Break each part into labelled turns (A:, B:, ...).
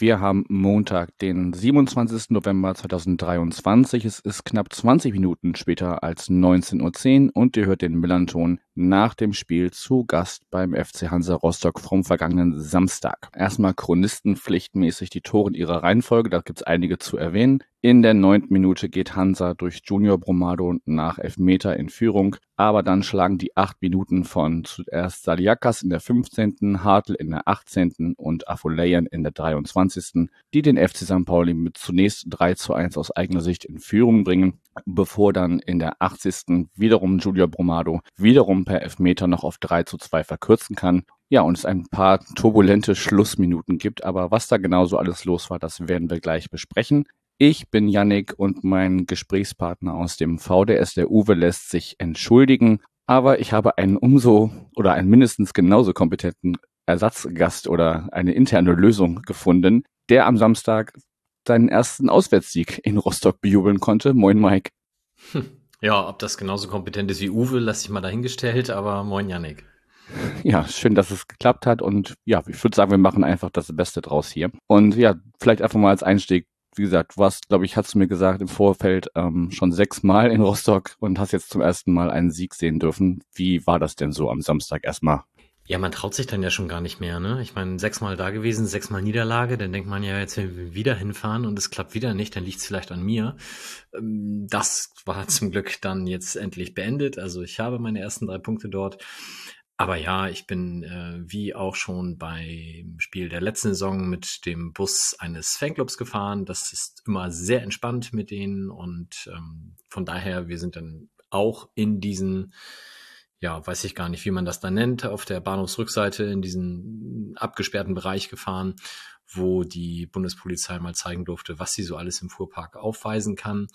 A: wir haben Montag, den 27. November 2023. Es ist knapp 20 Minuten später als 19.10 Uhr und ihr hört den Millanton nach dem Spiel zu Gast beim FC Hansa Rostock vom vergangenen Samstag. Erstmal chronistenpflichtmäßig die Tore in ihrer Reihenfolge, da gibt es einige zu erwähnen. In der neunten Minute geht Hansa durch Junior Bromado nach Elfmeter in Führung, aber dann schlagen die acht Minuten von zuerst Saliakas in der 15., Hartl in der 18. und Afoleyan in der 23., die den FC St. Pauli mit zunächst 3 zu 1 aus eigener Sicht in Führung bringen, bevor dann in der 80. wiederum Junior Bromado wiederum per Elfmeter noch auf 3 zu 2 verkürzen kann ja, und es ein paar turbulente Schlussminuten gibt, aber was da genau so alles los war, das werden wir gleich besprechen. Ich bin Yannick und mein Gesprächspartner aus dem VDS, der Uwe, lässt sich entschuldigen, aber ich habe einen umso oder einen mindestens genauso kompetenten Ersatzgast oder eine interne Lösung gefunden, der am Samstag seinen ersten Auswärtssieg in Rostock bejubeln konnte. Moin Mike.
B: Hm. Ja, ob das genauso kompetent ist wie Uwe, lasse ich mal dahingestellt, aber moin Yannick.
A: Ja, schön, dass es geklappt hat und ja, ich würde sagen, wir machen einfach das Beste draus hier. Und ja, vielleicht einfach mal als Einstieg, wie gesagt, du warst, glaube ich, hast du mir gesagt im Vorfeld ähm, schon sechsmal in Rostock und hast jetzt zum ersten Mal einen Sieg sehen dürfen. Wie war das denn so am Samstag erstmal?
B: Ja, man traut sich dann ja schon gar nicht mehr, ne? Ich meine, sechsmal da gewesen, sechsmal Niederlage, dann denkt man ja, jetzt werden wir wieder hinfahren und es klappt wieder nicht, dann liegt es vielleicht an mir. Ähm, das war zum Glück dann jetzt endlich beendet. Also ich habe meine ersten drei Punkte dort. Aber ja, ich bin äh, wie auch schon beim Spiel der letzten Saison mit dem Bus eines Fanclubs gefahren. Das ist immer sehr entspannt mit denen und ähm, von daher, wir sind dann auch in diesen, ja, weiß ich gar nicht, wie man das da nennt, auf der Bahnhofsrückseite in diesen abgesperrten Bereich gefahren, wo die Bundespolizei mal zeigen durfte, was sie so alles im Fuhrpark aufweisen kann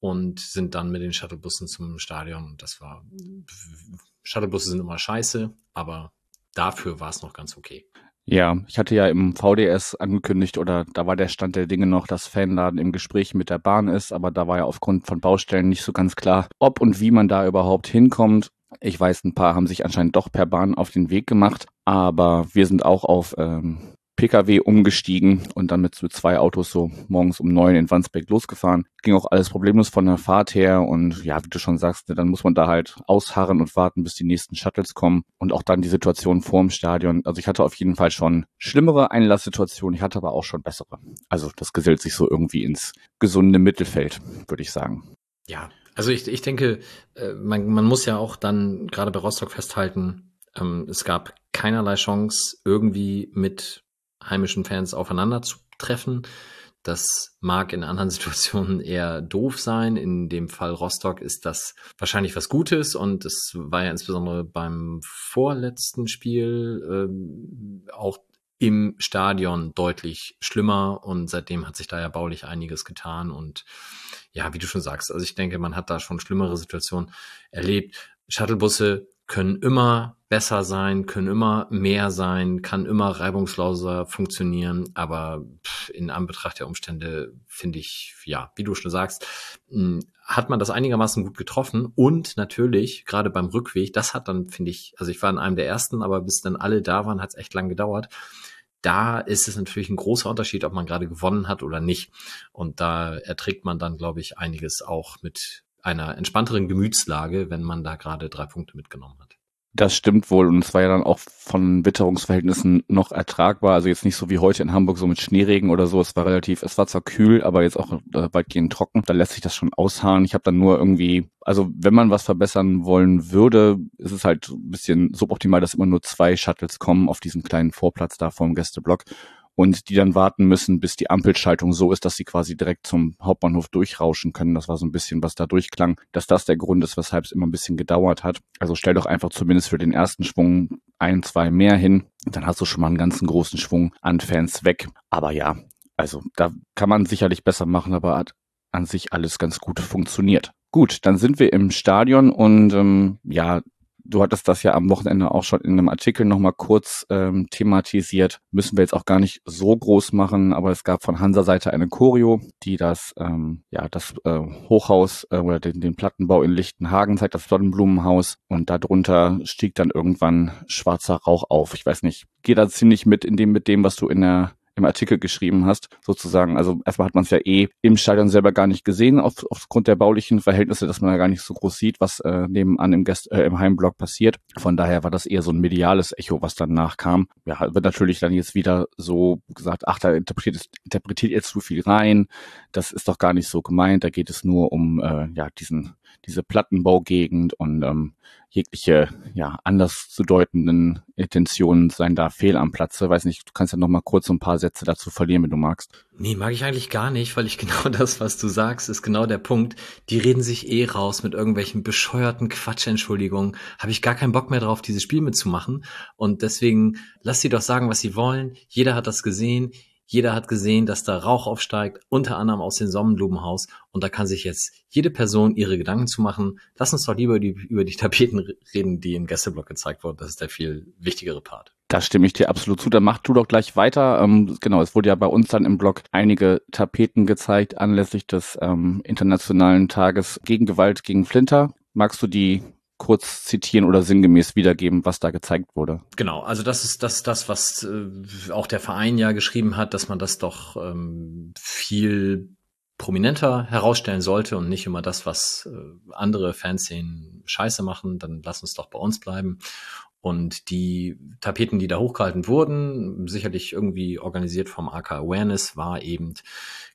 B: und sind dann mit den Shuttlebussen zum Stadion und das war Shuttlebusse sind immer scheiße, aber dafür war es noch ganz okay.
A: Ja, ich hatte ja im VDS angekündigt oder da war der Stand der Dinge noch, dass Fanladen im Gespräch mit der Bahn ist, aber da war ja aufgrund von Baustellen nicht so ganz klar, ob und wie man da überhaupt hinkommt. Ich weiß, ein paar haben sich anscheinend doch per Bahn auf den Weg gemacht, aber wir sind auch auf ähm, Pkw umgestiegen und dann mit, zwei Autos so morgens um neun in Wandsbek losgefahren. Ging auch alles problemlos von der Fahrt her und ja, wie du schon sagst, ne, dann muss man da halt ausharren und warten, bis die nächsten Shuttles kommen und auch dann die Situation vorm Stadion. Also ich hatte auf jeden Fall schon schlimmere Einlasssituationen, ich hatte aber auch schon bessere. Also das gesellt sich so irgendwie ins gesunde Mittelfeld, würde ich sagen.
B: Ja, also ich, ich denke, äh, man, man muss ja auch dann gerade bei Rostock festhalten, ähm, es gab keinerlei Chance, irgendwie mit heimischen Fans aufeinander zu treffen. Das mag in anderen Situationen eher doof sein. In dem Fall Rostock ist das wahrscheinlich was Gutes und es war ja insbesondere beim vorletzten Spiel ähm, auch im Stadion deutlich schlimmer und seitdem hat sich da ja baulich einiges getan und ja, wie du schon sagst, also ich denke, man hat da schon schlimmere Situationen erlebt. Shuttlebusse können immer besser sein, können immer mehr sein, kann immer reibungsloser funktionieren, aber in Anbetracht der Umstände finde ich, ja, wie du schon sagst, hm, hat man das einigermaßen gut getroffen und natürlich, gerade beim Rückweg, das hat dann, finde ich, also ich war in einem der ersten, aber bis dann alle da waren, hat es echt lang gedauert. Da ist es natürlich ein großer Unterschied, ob man gerade gewonnen hat oder nicht. Und da erträgt man dann, glaube ich, einiges auch mit einer entspannteren Gemütslage, wenn man da gerade drei Punkte mitgenommen hat.
A: Das stimmt wohl und es war ja dann auch von Witterungsverhältnissen noch ertragbar. Also jetzt nicht so wie heute in Hamburg so mit Schneeregen oder so. Es war relativ, es war zwar kühl, aber jetzt auch äh, weitgehend trocken. Da lässt sich das schon ausharren. Ich habe dann nur irgendwie, also wenn man was verbessern wollen würde, ist es halt ein bisschen suboptimal, dass immer nur zwei Shuttles kommen auf diesen kleinen Vorplatz da vom Gästeblock und die dann warten müssen, bis die Ampelschaltung so ist, dass sie quasi direkt zum Hauptbahnhof durchrauschen können. Das war so ein bisschen, was da durchklang, dass das der Grund ist, weshalb es immer ein bisschen gedauert hat. Also stell doch einfach zumindest für den ersten Schwung ein, zwei mehr hin. Dann hast du schon mal einen ganzen großen Schwung an Fans weg. Aber ja, also da kann man sicherlich besser machen, aber hat an sich alles ganz gut funktioniert. Gut, dann sind wir im Stadion und ähm, ja, Du hattest das ja am Wochenende auch schon in einem Artikel nochmal kurz ähm, thematisiert. Müssen wir jetzt auch gar nicht so groß machen, aber es gab von Hansa-Seite eine Choreo, die das, ähm, ja, das äh, Hochhaus äh, oder den, den Plattenbau in Lichtenhagen zeigt, das Sonnenblumenhaus. Und darunter stieg dann irgendwann schwarzer Rauch auf. Ich weiß nicht, geht da ziemlich mit in dem, mit dem, was du in der im Artikel geschrieben hast, sozusagen. Also erstmal hat man es ja eh im Stadion selber gar nicht gesehen, auf, aufgrund der baulichen Verhältnisse, dass man ja gar nicht so groß sieht, was äh, nebenan im, Gäst äh, im Heimblock passiert. Von daher war das eher so ein mediales Echo, was dann nachkam. Ja, wird natürlich dann jetzt wieder so gesagt, ach, da interpretiert, interpretiert ihr zu viel rein. Das ist doch gar nicht so gemeint. Da geht es nur um äh, ja diesen diese Plattenbaugegend und ähm, jegliche ja anders zu deutenden Intentionen seien da fehl am Platze. Weiß nicht, du kannst ja noch mal kurz ein paar Sätze dazu verlieren, wenn du magst.
B: Nee, mag ich eigentlich gar nicht, weil ich genau das, was du sagst, ist genau der Punkt. Die reden sich eh raus mit irgendwelchen bescheuerten Quatschentschuldigungen. Habe ich gar keinen Bock mehr drauf, dieses Spiel mitzumachen. Und deswegen lass sie doch sagen, was sie wollen. Jeder hat das gesehen. Jeder hat gesehen, dass da Rauch aufsteigt, unter anderem aus dem Sonnenblumenhaus. Und da kann sich jetzt jede Person ihre Gedanken zu machen. Lass uns doch lieber über die, über die Tapeten reden, die im Gästeblock gezeigt wurden. Das ist der viel wichtigere Part.
A: Da stimme ich dir absolut zu. Dann mach du doch gleich weiter. Ähm, genau, es wurde ja bei uns dann im Blog einige Tapeten gezeigt anlässlich des ähm, Internationalen Tages gegen Gewalt gegen Flinter. Magst du die kurz zitieren oder sinngemäß wiedergeben, was da gezeigt wurde.
B: Genau, also das ist das, das was äh, auch der Verein ja geschrieben hat, dass man das doch ähm, viel prominenter herausstellen sollte und nicht immer das, was äh, andere Fanszenen scheiße machen, dann lass uns doch bei uns bleiben. Und die Tapeten, die da hochgehalten wurden, sicherlich irgendwie organisiert vom AK Awareness, war eben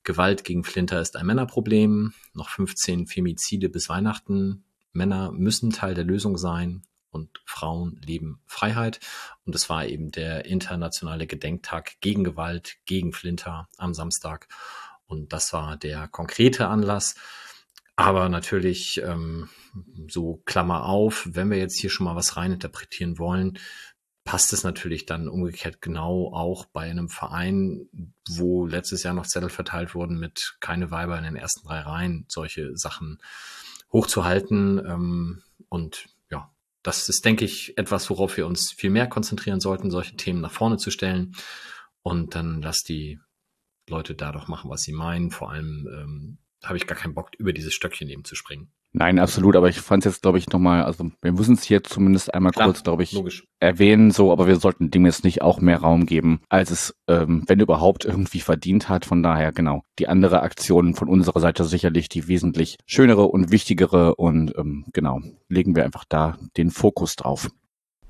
B: Gewalt gegen Flinter ist ein Männerproblem, noch 15 Femizide bis Weihnachten, Männer müssen Teil der Lösung sein und Frauen leben Freiheit. Und es war eben der internationale Gedenktag gegen Gewalt, gegen Flinter am Samstag. Und das war der konkrete Anlass. Aber natürlich, ähm, so Klammer auf, wenn wir jetzt hier schon mal was reininterpretieren wollen, passt es natürlich dann umgekehrt genau auch bei einem Verein, wo letztes Jahr noch Zettel verteilt wurden mit keine Weiber in den ersten drei Reihen, solche Sachen hochzuhalten. Ähm, und ja, das ist, denke ich, etwas, worauf wir uns viel mehr konzentrieren sollten, solche Themen nach vorne zu stellen. Und dann lass die Leute da doch machen, was sie meinen. Vor allem ähm, habe ich gar keinen Bock, über dieses Stöckchen eben zu springen.
A: Nein, absolut, aber ich fand es jetzt, glaube ich, nochmal, also wir müssen es hier zumindest einmal Klar, kurz, glaube ich, logisch. erwähnen, so, aber wir sollten dem jetzt nicht auch mehr Raum geben, als es, ähm, wenn überhaupt, irgendwie verdient hat. Von daher, genau, die andere Aktion von unserer Seite sicherlich die wesentlich schönere und wichtigere und ähm, genau, legen wir einfach da den Fokus drauf.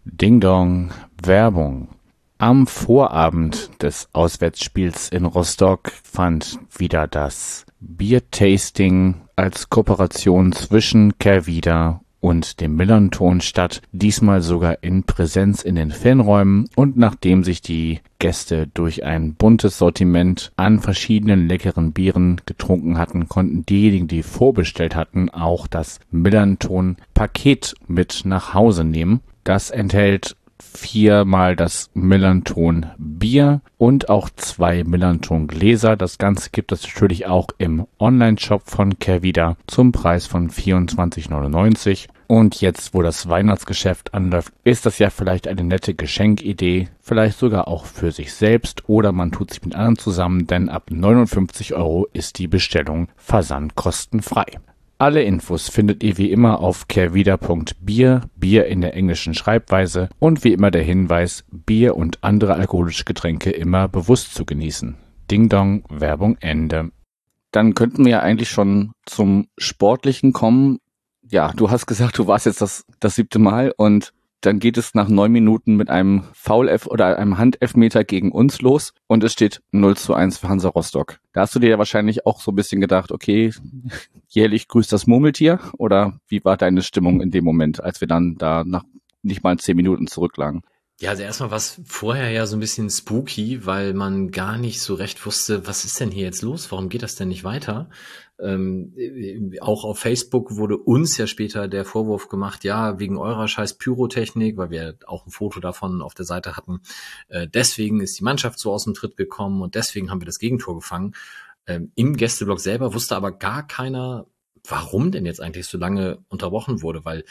A: Ding Dong, Werbung. Am Vorabend des Auswärtsspiels in Rostock fand wieder das Biertasting als Kooperation zwischen Kervida und dem Millanton statt, diesmal sogar in Präsenz in den Fanräumen und nachdem sich die Gäste durch ein buntes Sortiment an verschiedenen leckeren Bieren getrunken hatten, konnten diejenigen, die vorbestellt hatten, auch das Millanton Paket mit nach Hause nehmen. Das enthält viermal das Millanton Bier und auch zwei Millanton Gläser. Das Ganze gibt es natürlich auch im Online-Shop von Kervida zum Preis von 24,99. Und jetzt, wo das Weihnachtsgeschäft anläuft, ist das ja vielleicht eine nette Geschenkidee, vielleicht sogar auch für sich selbst oder man tut sich mit anderen zusammen, denn ab 59 Euro ist die Bestellung versandkostenfrei. Alle Infos findet ihr wie immer auf kehrwieder.bier, Bier in der englischen Schreibweise und wie immer der Hinweis, Bier und andere alkoholische Getränke immer bewusst zu genießen. Ding Dong, Werbung Ende. Dann könnten wir ja eigentlich schon zum Sportlichen kommen. Ja, du hast gesagt, du warst jetzt das, das siebte Mal und dann geht es nach neun Minuten mit einem Foul-F oder einem Handelfmeter gegen uns los und es steht 0 zu 1 für Hansa Rostock. Da hast du dir ja wahrscheinlich auch so ein bisschen gedacht, okay, jährlich grüßt das Murmeltier oder wie war deine Stimmung in dem Moment, als wir dann da nach nicht mal zehn Minuten zurücklagen?
B: Ja, also erstmal war es vorher ja so ein bisschen spooky, weil man gar nicht so recht wusste, was ist denn hier jetzt los? Warum geht das denn nicht weiter? Ähm, auch auf Facebook wurde uns ja später der Vorwurf gemacht, ja, wegen eurer scheiß Pyrotechnik, weil wir auch ein Foto davon auf der Seite hatten. Äh, deswegen ist die Mannschaft so aus dem Tritt gekommen und deswegen haben wir das Gegentor gefangen. Ähm, Im Gästeblock selber wusste aber gar keiner, warum denn jetzt eigentlich so lange unterbrochen wurde, weil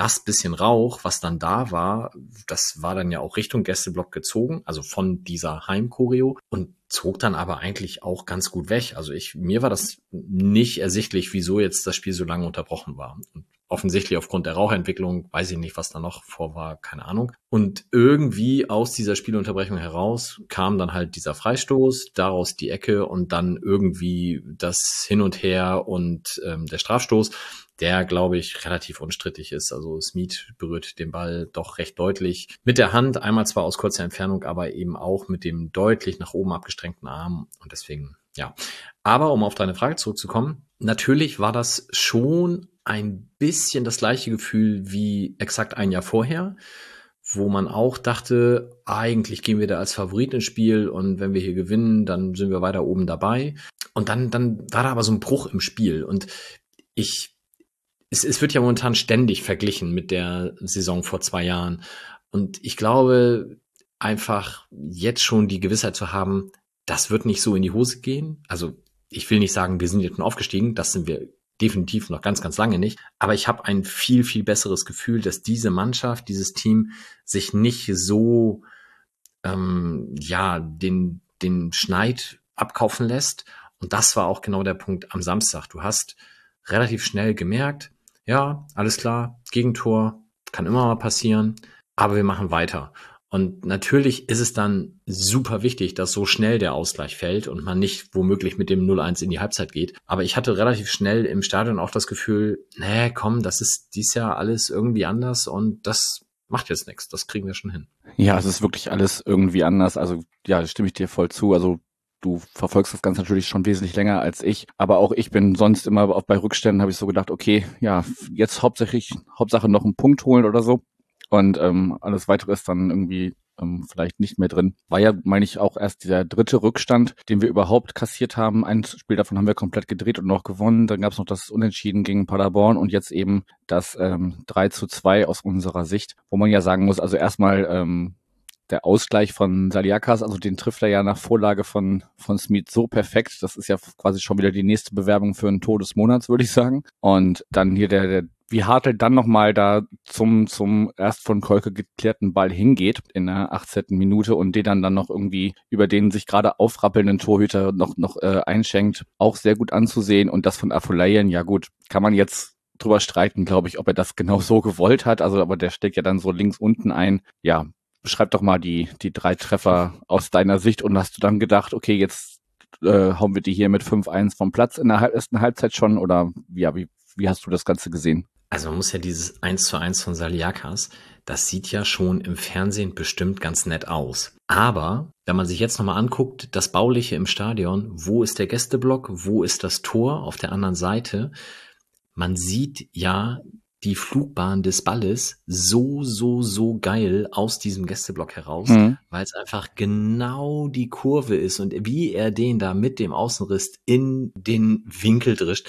B: das bisschen Rauch, was dann da war, das war dann ja auch Richtung Gästeblock gezogen, also von dieser Heimchoreo und zog dann aber eigentlich auch ganz gut weg. Also ich, mir war das nicht ersichtlich, wieso jetzt das Spiel so lange unterbrochen war. Und offensichtlich aufgrund der Rauchentwicklung, weiß ich nicht, was da noch vor war, keine Ahnung. Und irgendwie aus dieser Spielunterbrechung heraus kam dann halt dieser Freistoß, daraus die Ecke und dann irgendwie das Hin und Her und ähm, der Strafstoß, der, glaube ich, relativ unstrittig ist. Also Smith berührt den Ball doch recht deutlich mit der Hand, einmal zwar aus kurzer Entfernung, aber eben auch mit dem deutlich nach oben abgestrengten Arm und deswegen, ja. Aber um auf deine Frage zurückzukommen, natürlich war das schon ein bisschen das gleiche Gefühl wie exakt ein Jahr vorher, wo man auch dachte, eigentlich gehen wir da als Favorit ins Spiel und wenn wir hier gewinnen, dann sind wir weiter oben dabei. Und dann, dann war da aber so ein Bruch im Spiel und ich, es, es wird ja momentan ständig verglichen mit der Saison vor zwei Jahren. Und ich glaube, einfach jetzt schon die Gewissheit zu haben, das wird nicht so in die Hose gehen. Also ich will nicht sagen, wir sind jetzt schon aufgestiegen, das sind wir definitiv noch ganz, ganz lange nicht. Aber ich habe ein viel, viel besseres Gefühl, dass diese Mannschaft, dieses Team sich nicht so, ähm, ja, den, den Schneid abkaufen lässt. Und das war auch genau der Punkt am Samstag. Du hast relativ schnell gemerkt, ja, alles klar, Gegentor, kann immer mal passieren, aber wir machen weiter. Und natürlich ist es dann super wichtig, dass so schnell der Ausgleich fällt und man nicht womöglich mit dem 0-1 in die Halbzeit geht. Aber ich hatte relativ schnell im Stadion auch das Gefühl, nee, komm, das ist dies Jahr alles irgendwie anders und das macht jetzt nichts. Das kriegen wir schon hin.
A: Ja, es ist wirklich alles irgendwie anders. Also ja, stimme ich dir voll zu. Also du verfolgst das Ganze natürlich schon wesentlich länger als ich, aber auch ich bin sonst immer auch bei Rückständen habe ich so gedacht, okay, ja, jetzt hauptsächlich Hauptsache noch einen Punkt holen oder so und ähm, alles weitere ist dann irgendwie ähm, vielleicht nicht mehr drin. War ja, meine ich, auch erst der dritte Rückstand, den wir überhaupt kassiert haben. Ein Spiel davon haben wir komplett gedreht und noch gewonnen. Dann gab es noch das Unentschieden gegen Paderborn und jetzt eben das ähm, 3 zu 2 aus unserer Sicht, wo man ja sagen muss, also erstmal ähm, der Ausgleich von Saliakas, also den trifft er ja nach Vorlage von, von Smith so perfekt. Das ist ja quasi schon wieder die nächste Bewerbung für einen Tod des Monats, würde ich sagen. Und dann hier der, der wie Hartl dann nochmal da zum, zum erst von Kolke geklärten Ball hingeht in der 18. Minute und den dann dann noch irgendwie über den sich gerade aufrappelnden Torhüter noch, noch äh, einschenkt, auch sehr gut anzusehen. Und das von Afolayan, ja gut, kann man jetzt drüber streiten, glaube ich, ob er das genau so gewollt hat. Also, aber der steckt ja dann so links unten ein. Ja, beschreib doch mal die, die drei Treffer aus deiner Sicht und hast du dann gedacht, okay, jetzt äh, hauen wir die hier mit 5-1 vom Platz in der ersten Halbzeit schon oder ja, wie, wie hast du das Ganze gesehen?
B: Also man muss ja dieses 1 zu 1 von Saliakas, das sieht ja schon im Fernsehen bestimmt ganz nett aus. Aber wenn man sich jetzt nochmal anguckt, das Bauliche im Stadion, wo ist der Gästeblock, wo ist das Tor auf der anderen Seite, man sieht ja die Flugbahn des Balles so, so, so geil aus diesem Gästeblock heraus, mhm. weil es einfach genau die Kurve ist und wie er den da mit dem Außenriss in den Winkel drischt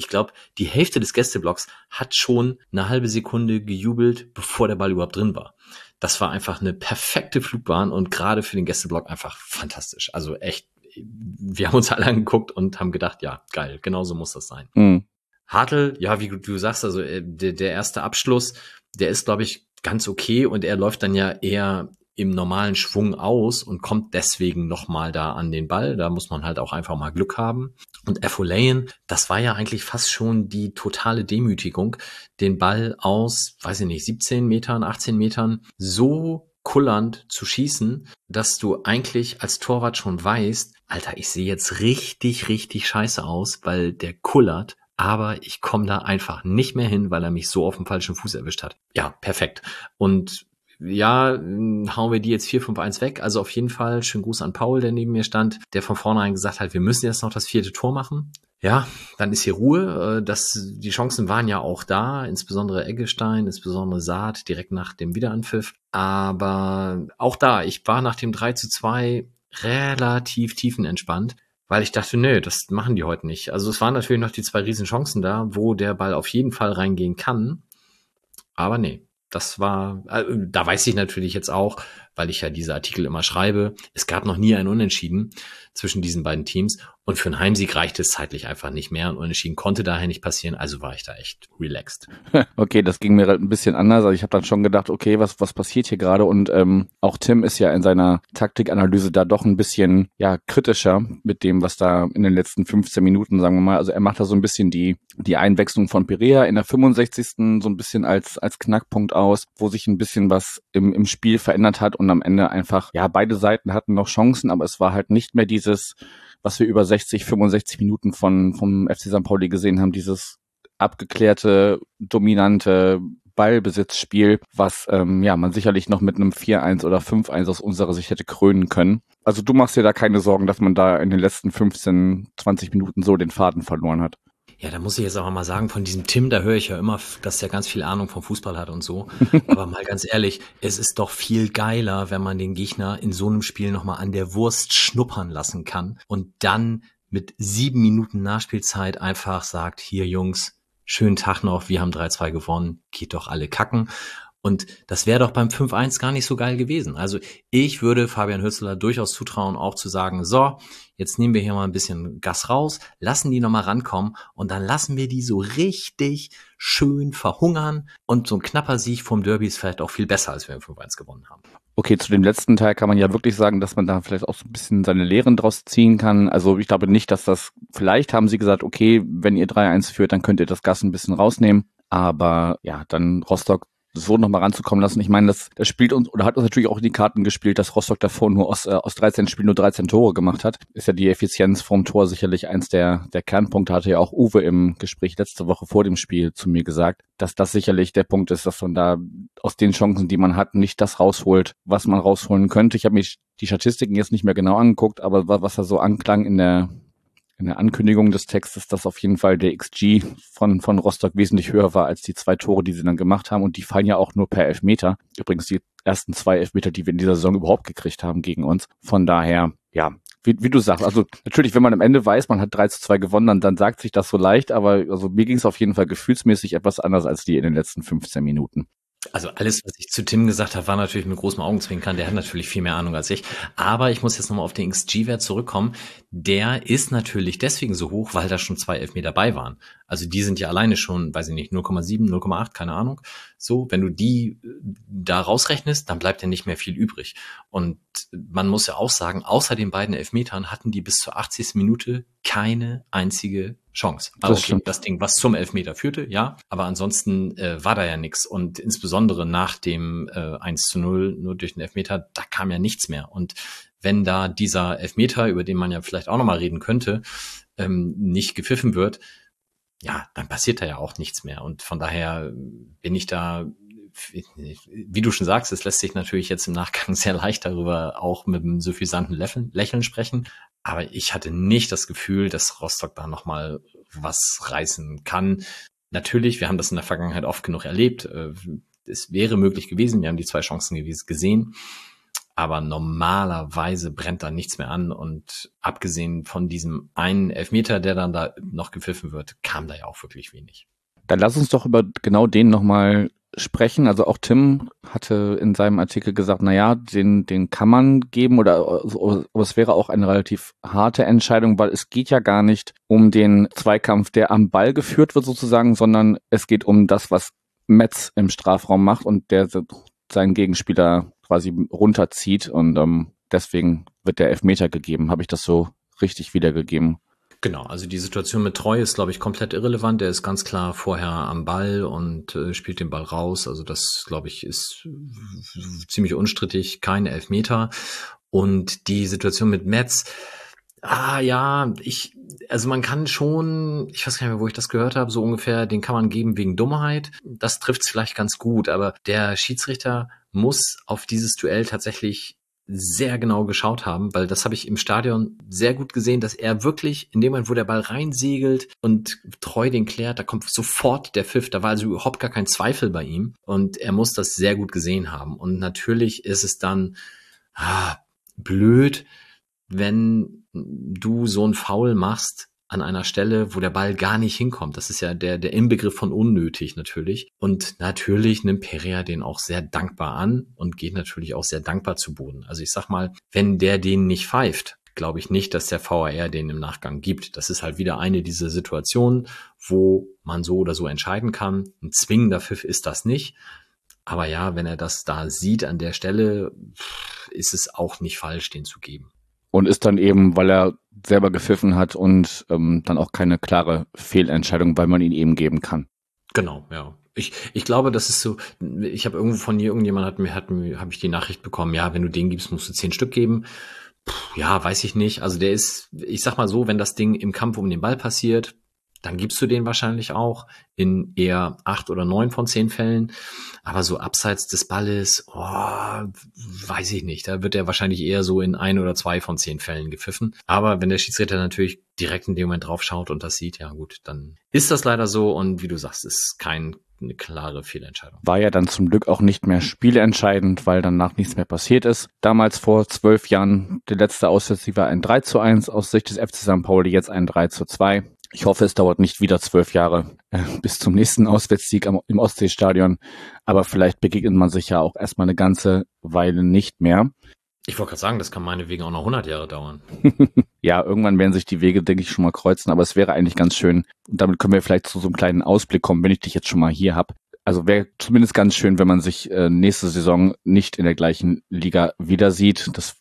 B: ich glaube, die Hälfte des Gästeblocks hat schon eine halbe Sekunde gejubelt, bevor der Ball überhaupt drin war. Das war einfach eine perfekte Flugbahn und gerade für den Gästeblock einfach fantastisch. Also echt, wir haben uns alle angeguckt und haben gedacht, ja, geil, genauso muss das sein. Mhm. Hartl, ja, wie du sagst, also äh, der, der erste Abschluss, der ist, glaube ich, ganz okay und er läuft dann ja eher im normalen Schwung aus und kommt deswegen nochmal da an den Ball. Da muss man halt auch einfach mal Glück haben. Und Effolayen, das war ja eigentlich fast schon die totale Demütigung, den Ball aus, weiß ich nicht, 17 Metern, 18 Metern so kullernd zu schießen, dass du eigentlich als Torwart schon weißt, Alter, ich sehe jetzt richtig, richtig scheiße aus, weil der kullert aber ich komme da einfach nicht mehr hin, weil er mich so auf dem falschen Fuß erwischt hat. Ja, perfekt. Und ja, hauen wir die jetzt 4-5-1 weg. Also auf jeden Fall schönen Gruß an Paul, der neben mir stand, der von vornherein gesagt hat, wir müssen jetzt noch das vierte Tor machen. Ja, dann ist hier Ruhe. Äh, das, die Chancen waren ja auch da, insbesondere Eggestein, insbesondere Saat direkt nach dem Wiederanpfiff. Aber auch da, ich war nach dem 3 zu 2 relativ tiefenentspannt, weil ich dachte, nö, das machen die heute nicht. Also es waren natürlich noch die zwei riesen Chancen da, wo der Ball auf jeden Fall reingehen kann. Aber nee, das war, äh, da weiß ich natürlich jetzt auch, weil ich ja diese Artikel immer schreibe. Es gab noch nie ein Unentschieden zwischen diesen beiden Teams und für einen Heimsieg reichte es zeitlich einfach nicht mehr und Unentschieden konnte daher nicht passieren, also war ich da echt relaxed.
A: Okay, das ging mir halt ein bisschen anders. Also ich habe dann schon gedacht, okay, was, was passiert hier gerade? Und ähm, auch Tim ist ja in seiner Taktikanalyse da doch ein bisschen ja kritischer mit dem, was da in den letzten 15 Minuten, sagen wir mal, also er macht da so ein bisschen die, die Einwechslung von Perea in der 65. so ein bisschen als, als Knackpunkt aus, wo sich ein bisschen was im, im Spiel verändert hat und am Ende einfach, ja, beide Seiten hatten noch Chancen, aber es war halt nicht mehr dieses, was wir über 60, 65 Minuten von, vom FC St. Pauli gesehen haben, dieses abgeklärte, dominante Ballbesitzspiel, was ähm, ja man sicherlich noch mit einem 4-1 oder 5-1 aus unserer Sicht hätte krönen können. Also du machst dir da keine Sorgen, dass man da in den letzten 15, 20 Minuten so den Faden verloren hat.
B: Ja, da muss ich jetzt auch mal sagen, von diesem Tim, da höre ich ja immer, dass er ganz viel Ahnung vom Fußball hat und so. Aber mal ganz ehrlich, es ist doch viel geiler, wenn man den Gegner in so einem Spiel nochmal an der Wurst schnuppern lassen kann und dann mit sieben Minuten Nachspielzeit einfach sagt, hier Jungs, schönen Tag noch, wir haben 3-2 gewonnen, geht doch alle kacken. Und das wäre doch beim 5-1 gar nicht so geil gewesen. Also ich würde Fabian Hützler durchaus zutrauen, auch zu sagen, so, jetzt nehmen wir hier mal ein bisschen Gas raus, lassen die nochmal rankommen und dann lassen wir die so richtig schön verhungern und so ein knapper Sieg vom Derby ist vielleicht auch viel besser, als wir im 5-1 gewonnen haben.
A: Okay, zu dem letzten Teil kann man ja wirklich sagen, dass man da vielleicht auch so ein bisschen seine Lehren draus ziehen kann. Also ich glaube nicht, dass das, vielleicht haben sie gesagt, okay, wenn ihr 3-1 führt, dann könnt ihr das Gas ein bisschen rausnehmen. Aber ja, dann Rostock so nochmal ranzukommen lassen. Ich meine, das, das spielt uns oder hat uns natürlich auch in die Karten gespielt, dass Rostock davor nur aus, äh, aus 13 Spielen nur 13 Tore gemacht hat. Ist ja die Effizienz vom Tor sicherlich eins der, der Kernpunkte, hatte ja auch Uwe im Gespräch letzte Woche vor dem Spiel zu mir gesagt, dass das sicherlich der Punkt ist, dass man da aus den Chancen, die man hat, nicht das rausholt, was man rausholen könnte. Ich habe mich die Statistiken jetzt nicht mehr genau angeguckt, aber was da so anklang in der in der Ankündigung des Textes, dass auf jeden Fall der XG von, von Rostock wesentlich höher war als die zwei Tore, die sie dann gemacht haben. Und die fallen ja auch nur per Elfmeter. Übrigens die ersten zwei Elfmeter, die wir in dieser Saison überhaupt gekriegt haben gegen uns. Von daher, ja, wie, wie du sagst, also natürlich, wenn man am Ende weiß, man hat 3 zu 2 gewonnen, dann, dann sagt sich das so leicht, aber also mir ging es auf jeden Fall gefühlsmäßig etwas anders als die in den letzten 15 Minuten.
B: Also alles, was ich zu Tim gesagt habe, war natürlich mit großem Augenzwinkern. Der hat natürlich viel mehr Ahnung als ich. Aber ich muss jetzt nochmal auf den XG-Wert zurückkommen. Der ist natürlich deswegen so hoch, weil da schon zwei Elfmeter dabei waren. Also die sind ja alleine schon, weiß ich nicht, 0,7, 0,8, keine Ahnung. So, wenn du die äh, da rausrechnest, dann bleibt ja nicht mehr viel übrig. Und man muss ja auch sagen, außer den beiden Elfmetern hatten die bis zur 80. Minute keine einzige Chance. Also das, okay, das Ding, was zum Elfmeter führte, ja, aber ansonsten äh, war da ja nichts. Und insbesondere nach dem äh, 1 zu 0, nur durch den Elfmeter, da kam ja nichts mehr. Und wenn da dieser Elfmeter, über den man ja vielleicht auch nochmal reden könnte, ähm, nicht gepfiffen wird, ja, dann passiert da ja auch nichts mehr. Und von daher bin ich da, wie du schon sagst, es lässt sich natürlich jetzt im Nachgang sehr leicht darüber auch mit einem suffisanten Lächeln sprechen. Aber ich hatte nicht das Gefühl, dass Rostock da nochmal was reißen kann. Natürlich, wir haben das in der Vergangenheit oft genug erlebt. Äh, es wäre möglich gewesen. Wir haben die zwei Chancen gesehen aber normalerweise brennt da nichts mehr an und abgesehen von diesem einen Elfmeter, der dann da noch gepfiffen wird, kam da ja auch wirklich wenig.
A: Dann lass uns doch über genau den nochmal sprechen. Also auch Tim hatte in seinem Artikel gesagt, na ja, den, den kann man geben oder aber es wäre auch eine relativ harte Entscheidung, weil es geht ja gar nicht um den Zweikampf, der am Ball geführt wird sozusagen, sondern es geht um das, was Metz im Strafraum macht und der seinen Gegenspieler quasi runterzieht und ähm, deswegen wird der Elfmeter gegeben. Habe ich das so richtig wiedergegeben?
B: Genau, also die Situation mit Treu ist, glaube ich, komplett irrelevant. Der ist ganz klar vorher am Ball und äh, spielt den Ball raus. Also das, glaube ich, ist ziemlich unstrittig, kein Elfmeter. Und die Situation mit Metz, ah ja, ich, also man kann schon, ich weiß gar nicht mehr, wo ich das gehört habe, so ungefähr, den kann man geben wegen Dummheit. Das trifft es vielleicht ganz gut, aber der Schiedsrichter muss auf dieses Duell tatsächlich sehr genau geschaut haben, weil das habe ich im Stadion sehr gut gesehen, dass er wirklich in dem Moment, wo der Ball reinsegelt und treu den klärt, da kommt sofort der Pfiff, da war also überhaupt gar kein Zweifel bei ihm. Und er muss das sehr gut gesehen haben. Und natürlich ist es dann ah, blöd, wenn du so ein Foul machst an einer Stelle, wo der Ball gar nicht hinkommt. Das ist ja der, der Inbegriff von unnötig natürlich. Und natürlich nimmt Perea den auch sehr dankbar an und geht natürlich auch sehr dankbar zu Boden. Also ich sag mal, wenn der den nicht pfeift, glaube ich nicht, dass der VAR den im Nachgang gibt. Das ist halt wieder eine dieser Situationen, wo man so oder so entscheiden kann. Ein zwingender Pfiff ist das nicht. Aber ja, wenn er das da sieht an der Stelle, ist es auch nicht falsch, den zu geben.
A: Und ist dann eben, weil er selber gepfiffen hat und ähm, dann auch keine klare Fehlentscheidung, weil man ihn eben geben kann.
B: Genau, ja. Ich, ich glaube, das ist so, ich habe irgendwo von hier, irgendjemand hat mir, hat mir, habe ich die Nachricht bekommen, ja, wenn du den gibst, musst du zehn Stück geben. Puh, ja, weiß ich nicht. Also der ist, ich sag mal so, wenn das Ding im Kampf um den Ball passiert, dann gibst du den wahrscheinlich auch in eher acht oder neun von zehn Fällen. Aber so abseits des Balles, oh, weiß ich nicht. Da wird er wahrscheinlich eher so in ein oder zwei von zehn Fällen gepfiffen. Aber wenn der Schiedsrichter natürlich direkt in dem Moment drauf schaut und das sieht, ja gut, dann ist das leider so. Und wie du sagst, ist kein eine klare Fehlentscheidung.
A: War ja dann zum Glück auch nicht mehr spielentscheidend, weil danach nichts mehr passiert ist. Damals vor zwölf Jahren, der letzte Auswärtssieg war ein 3 zu 1 aus Sicht des FC St. Pauli, jetzt ein 3 zu 2. Ich hoffe, es dauert nicht wieder zwölf Jahre äh, bis zum nächsten Auswärtssieg am, im Ostseestadion. Aber vielleicht begegnet man sich ja auch erstmal eine ganze Weile nicht mehr.
B: Ich wollte gerade sagen, das kann meinetwegen auch noch 100 Jahre dauern.
A: ja, irgendwann werden sich die Wege, denke ich, schon mal kreuzen. Aber es wäre eigentlich ganz schön. Und damit können wir vielleicht zu so einem kleinen Ausblick kommen, wenn ich dich jetzt schon mal hier habe. Also wäre zumindest ganz schön, wenn man sich äh, nächste Saison nicht in der gleichen Liga wieder sieht. Das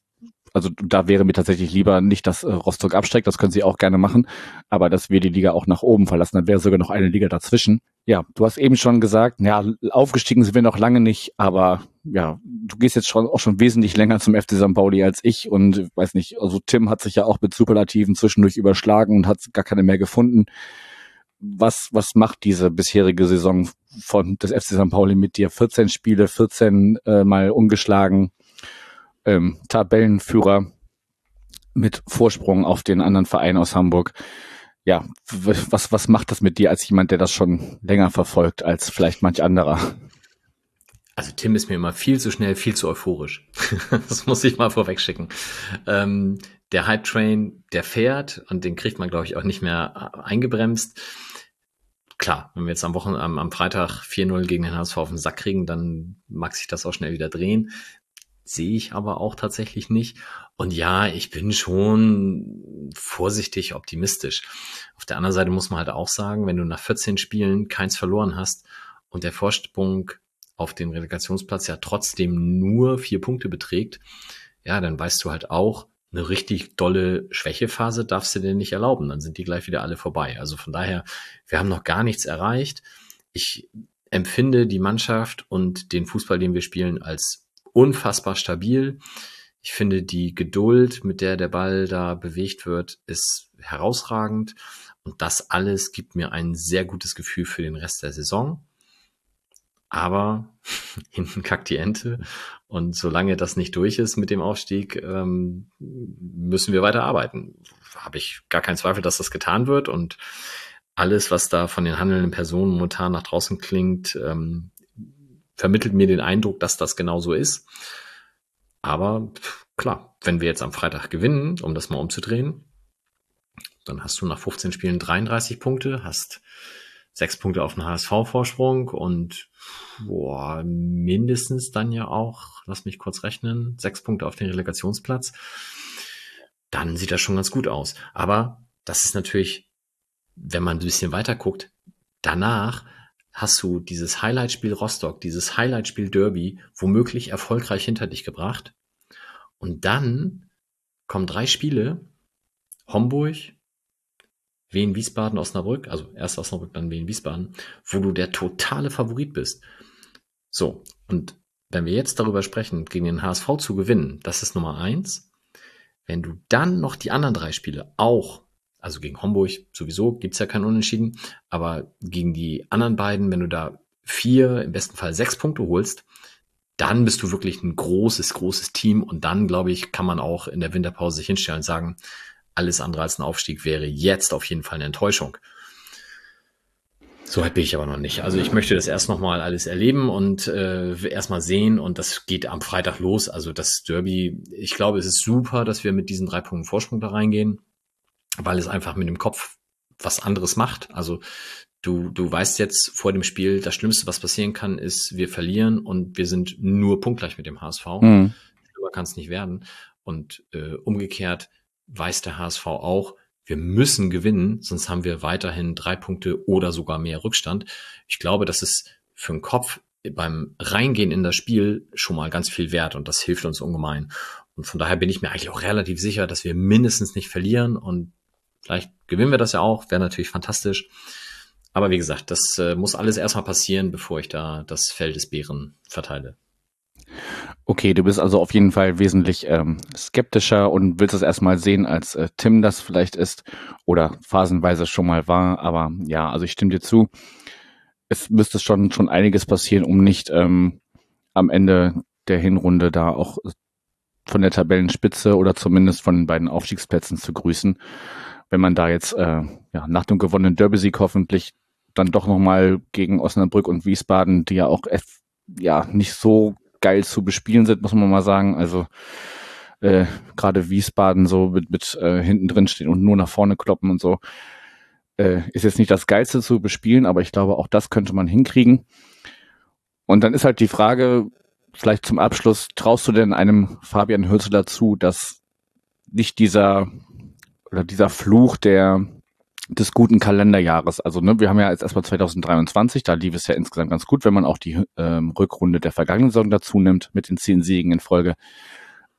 A: also da wäre mir tatsächlich lieber nicht, dass äh, Rostock absteigt, das können sie auch gerne machen, aber dass wir die Liga auch nach oben verlassen, dann wäre sogar noch eine Liga dazwischen. Ja, du hast eben schon gesagt, ja, aufgestiegen sind wir noch lange nicht, aber ja, du gehst jetzt schon auch schon wesentlich länger zum FC St. Pauli als ich und weiß nicht, also Tim hat sich ja auch mit Superlativen zwischendurch überschlagen und hat gar keine mehr gefunden. Was, was macht diese bisherige Saison von des FC St. Pauli mit dir? 14 Spiele, 14 äh, mal ungeschlagen, ähm, Tabellenführer mit Vorsprung auf den anderen Verein aus Hamburg. Ja, was, was macht das mit dir als jemand, der das schon länger verfolgt als vielleicht manch anderer?
B: Also Tim ist mir immer viel zu schnell, viel zu euphorisch. das muss ich mal vorwegschicken. Ähm, der Hype Train, der fährt und den kriegt man, glaube ich, auch nicht mehr eingebremst. Klar, wenn wir jetzt am Wochen, am, am Freitag 4-0 gegen den HSV auf den Sack kriegen, dann mag sich das auch schnell wieder drehen sehe ich aber auch tatsächlich nicht. Und ja, ich bin schon vorsichtig optimistisch. Auf der anderen Seite muss man halt auch sagen, wenn du nach 14 Spielen keins verloren hast und der Vorsprung auf den Relegationsplatz ja trotzdem nur vier Punkte beträgt, ja, dann weißt du halt auch, eine richtig dolle Schwächephase darfst du dir nicht erlauben. Dann sind die gleich wieder alle vorbei. Also von daher, wir haben noch gar nichts erreicht. Ich empfinde die Mannschaft und den Fußball, den wir spielen, als unfassbar stabil. Ich finde, die Geduld, mit der der Ball da bewegt wird, ist herausragend. Und das alles gibt mir ein sehr gutes Gefühl für den Rest der Saison. Aber hinten kackt die Ente. Und solange das nicht durch ist mit dem Aufstieg, ähm, müssen wir weiter arbeiten. Habe ich gar keinen Zweifel, dass das getan wird. Und alles, was da von den handelnden Personen momentan nach draußen klingt, ähm, vermittelt mir den Eindruck, dass das genau so ist. Aber klar, wenn wir jetzt am Freitag gewinnen, um das mal umzudrehen, dann hast du nach 15 Spielen 33 Punkte, hast sechs Punkte auf den HSV-Vorsprung und boah, mindestens dann ja auch, lass mich kurz rechnen, sechs Punkte auf den Relegationsplatz. Dann sieht das schon ganz gut aus. Aber das ist natürlich, wenn man ein bisschen weiter guckt, danach hast du dieses Highlight-Spiel Rostock, dieses Highlight-Spiel Derby womöglich erfolgreich hinter dich gebracht. Und dann kommen drei Spiele, Homburg, Wien, Wiesbaden, Osnabrück, also erst Osnabrück, dann Wien, Wiesbaden, wo du der totale Favorit bist. So, und wenn wir jetzt darüber sprechen, gegen den HSV zu gewinnen, das ist Nummer eins. Wenn du dann noch die anderen drei Spiele auch also gegen Homburg sowieso gibt's ja keinen Unentschieden, aber gegen die anderen beiden, wenn du da vier, im besten Fall sechs Punkte holst, dann bist du wirklich ein großes, großes Team und dann, glaube ich, kann man auch in der Winterpause sich hinstellen und sagen, alles andere als ein Aufstieg wäre jetzt auf jeden Fall eine Enttäuschung. So weit bin ich aber noch nicht. Also ich möchte das erst nochmal alles erleben und äh, erstmal sehen und das geht am Freitag los. Also das Derby, ich glaube, es ist super, dass wir mit diesen drei Punkten Vorsprung da reingehen weil es einfach mit dem Kopf was anderes macht. Also du, du weißt jetzt vor dem Spiel, das Schlimmste, was passieren kann, ist, wir verlieren und wir sind nur punktgleich mit dem HSV. Mhm. Schlimmer kann es nicht werden. Und äh, umgekehrt weiß der HSV auch, wir müssen gewinnen, sonst haben wir weiterhin drei Punkte oder sogar mehr Rückstand. Ich glaube, das ist für den Kopf beim Reingehen in das Spiel schon mal ganz viel wert und das hilft uns ungemein. Und von daher bin ich mir eigentlich auch relativ sicher, dass wir mindestens nicht verlieren und vielleicht gewinnen wir das ja auch, wäre natürlich fantastisch. Aber wie gesagt, das äh, muss alles erstmal passieren, bevor ich da das Feld des Bären verteile.
A: Okay, du bist also auf jeden Fall wesentlich ähm, skeptischer und willst es erstmal sehen, als äh, Tim das vielleicht ist oder phasenweise schon mal war. Aber ja, also ich stimme dir zu. Es müsste schon schon einiges passieren, um nicht ähm, am Ende der Hinrunde da auch von der Tabellenspitze oder zumindest von den beiden Aufstiegsplätzen zu grüßen. Wenn man da jetzt äh, ja, nach dem gewonnenen Derby-Sieg hoffentlich dann doch nochmal gegen Osnabrück und Wiesbaden, die ja auch ja nicht so geil zu bespielen sind, muss man mal sagen. Also äh, gerade Wiesbaden so mit, mit äh, hinten drin stehen und nur nach vorne kloppen und so. Äh, ist jetzt nicht das Geilste zu bespielen, aber ich glaube, auch das könnte man hinkriegen. Und dann ist halt die Frage, vielleicht zum Abschluss, traust du denn einem Fabian Hürzel dazu, dass nicht dieser oder dieser Fluch der des guten Kalenderjahres. Also ne, wir haben ja jetzt erstmal 2023, da lief es ja insgesamt ganz gut, wenn man auch die ähm, Rückrunde der vergangenen Saison dazu nimmt mit den zehn Siegen in Folge.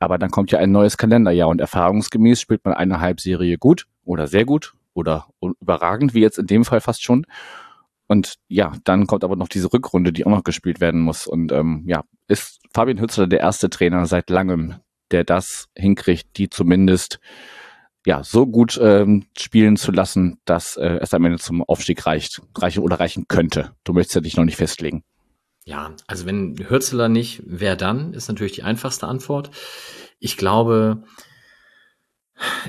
A: Aber dann kommt ja ein neues Kalenderjahr und erfahrungsgemäß spielt man eine Halbserie gut oder sehr gut oder überragend, wie jetzt in dem Fall fast schon. Und ja, dann kommt aber noch diese Rückrunde, die auch noch gespielt werden muss. Und ähm, ja, ist Fabian Hützler der erste Trainer seit langem, der das hinkriegt, die zumindest ja, so gut ähm, spielen zu lassen, dass äh, es am Ende zum Aufstieg reicht, reichen oder reichen könnte. Du möchtest ja dich noch nicht festlegen.
B: Ja, also wenn Hürzeler nicht, wer dann, ist natürlich die einfachste Antwort. Ich glaube,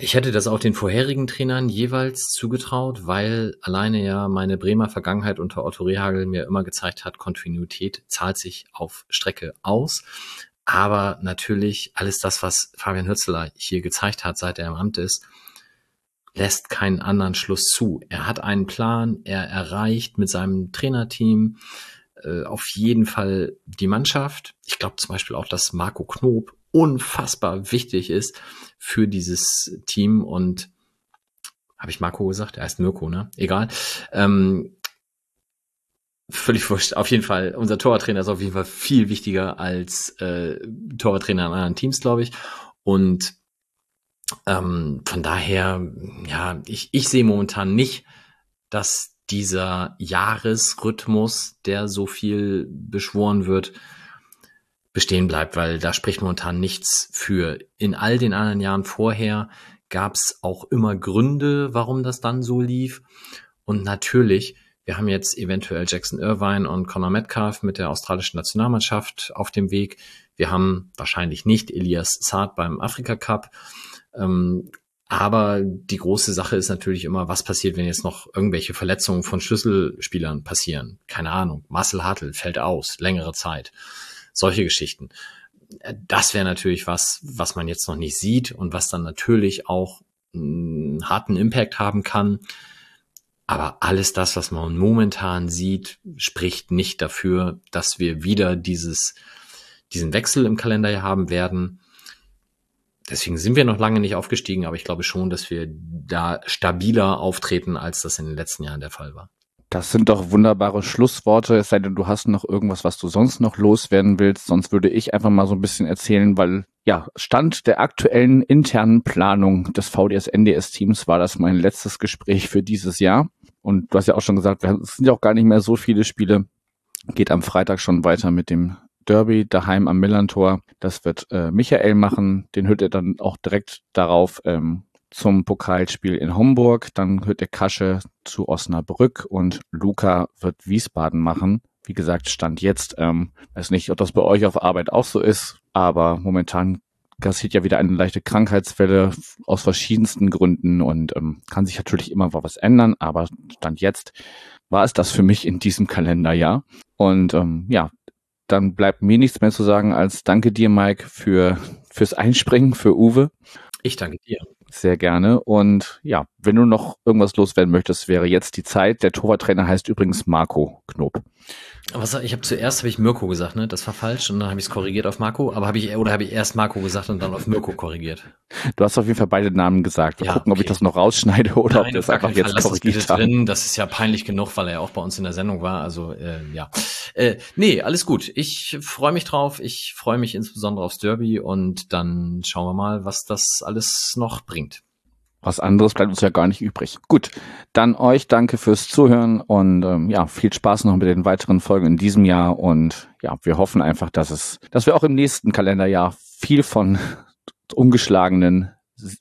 B: ich hätte das auch den vorherigen Trainern jeweils zugetraut, weil alleine ja meine Bremer Vergangenheit unter Otto Rehagel mir immer gezeigt hat, Kontinuität zahlt sich auf Strecke aus. Aber natürlich alles das, was Fabian Hützeler hier gezeigt hat, seit er im Amt ist, lässt keinen anderen Schluss zu. Er hat einen Plan, er erreicht mit seinem Trainerteam äh, auf jeden Fall die Mannschaft. Ich glaube zum Beispiel auch, dass Marco Knob unfassbar wichtig ist für dieses Team und habe ich Marco gesagt? Er heißt Mirko, ne? Egal. Ähm, völlig wurscht. Auf jeden Fall, unser Torwarttrainer ist auf jeden Fall viel wichtiger als äh, Torwarttrainer an anderen Teams, glaube ich. Und ähm, von daher, ja, ich, ich sehe momentan nicht, dass dieser Jahresrhythmus, der so viel beschworen wird, bestehen bleibt, weil da spricht momentan nichts für. In all den anderen Jahren vorher gab es auch immer Gründe, warum das dann so lief. Und natürlich wir haben jetzt eventuell Jackson Irvine und Conor Metcalf mit der australischen Nationalmannschaft auf dem Weg. Wir haben wahrscheinlich nicht Elias Saad beim Afrika Cup. Ähm, aber die große Sache ist natürlich immer, was passiert, wenn jetzt noch irgendwelche Verletzungen von Schlüsselspielern passieren? Keine Ahnung. Marcel Hartl fällt aus, längere Zeit. Solche Geschichten. Das wäre natürlich was, was man jetzt noch nicht sieht und was dann natürlich auch einen harten Impact haben kann. Aber alles das, was man momentan sieht, spricht nicht dafür, dass wir wieder dieses, diesen Wechsel im Kalender haben werden. Deswegen sind wir noch lange nicht aufgestiegen, aber ich glaube schon, dass wir da stabiler auftreten, als das in den letzten Jahren der Fall war.
A: Das sind doch wunderbare Schlussworte, es sei denn, du hast noch irgendwas, was du sonst noch loswerden willst. Sonst würde ich einfach mal so ein bisschen erzählen, weil ja, Stand der aktuellen internen Planung des VDS-NDS-Teams war das mein letztes Gespräch für dieses Jahr. Und du hast ja auch schon gesagt, es sind ja auch gar nicht mehr so viele Spiele. Geht am Freitag schon weiter mit dem Derby daheim am Millantor. Das wird äh, Michael machen. Den hört er dann auch direkt darauf ähm, zum Pokalspiel in Homburg. Dann hört der Kasche zu Osnabrück und Luca wird Wiesbaden machen. Wie gesagt, Stand jetzt. Ähm, weiß nicht, ob das bei euch auf Arbeit auch so ist, aber momentan kassiert ja wieder eine leichte Krankheitswelle aus verschiedensten Gründen und ähm, kann sich natürlich immer was ändern, aber Stand jetzt war es das für mich in diesem Kalenderjahr. Und ähm, ja, dann bleibt mir nichts mehr zu sagen als danke dir, Mike, für fürs Einspringen, für Uwe.
B: Ich danke dir.
A: Sehr gerne. Und ja, wenn du noch irgendwas loswerden möchtest, wäre jetzt die Zeit. Der Torwarttrainer heißt übrigens Marco Knob.
B: Was, ich habe zuerst habe ich Mirko gesagt, ne? Das war falsch und dann habe ich es korrigiert auf Marco, aber habe ich oder habe ich erst Marco gesagt und dann auf Mirko korrigiert?
A: Du hast auf jeden Fall beide Namen gesagt. Wir ja, gucken, okay. ob ich das noch rausschneide oder
B: Nein,
A: ob das einfach jetzt
B: Fall. korrigiert das drin. Das ist ja peinlich genug, weil er ja auch bei uns in der Sendung war. Also äh, ja, äh, nee, alles gut. Ich freue mich drauf. Ich freue mich insbesondere aufs Derby und dann schauen wir mal, was das alles noch bringt.
A: Was anderes bleibt uns ja gar nicht übrig. Gut, dann euch danke fürs Zuhören und ähm, ja, viel Spaß noch mit den weiteren Folgen in diesem Jahr und ja, wir hoffen einfach, dass es, dass wir auch im nächsten Kalenderjahr viel von ungeschlagenen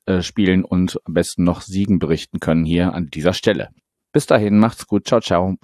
A: äh, Spielen und am besten noch Siegen berichten können hier an dieser Stelle. Bis dahin, macht's gut, ciao, ciao.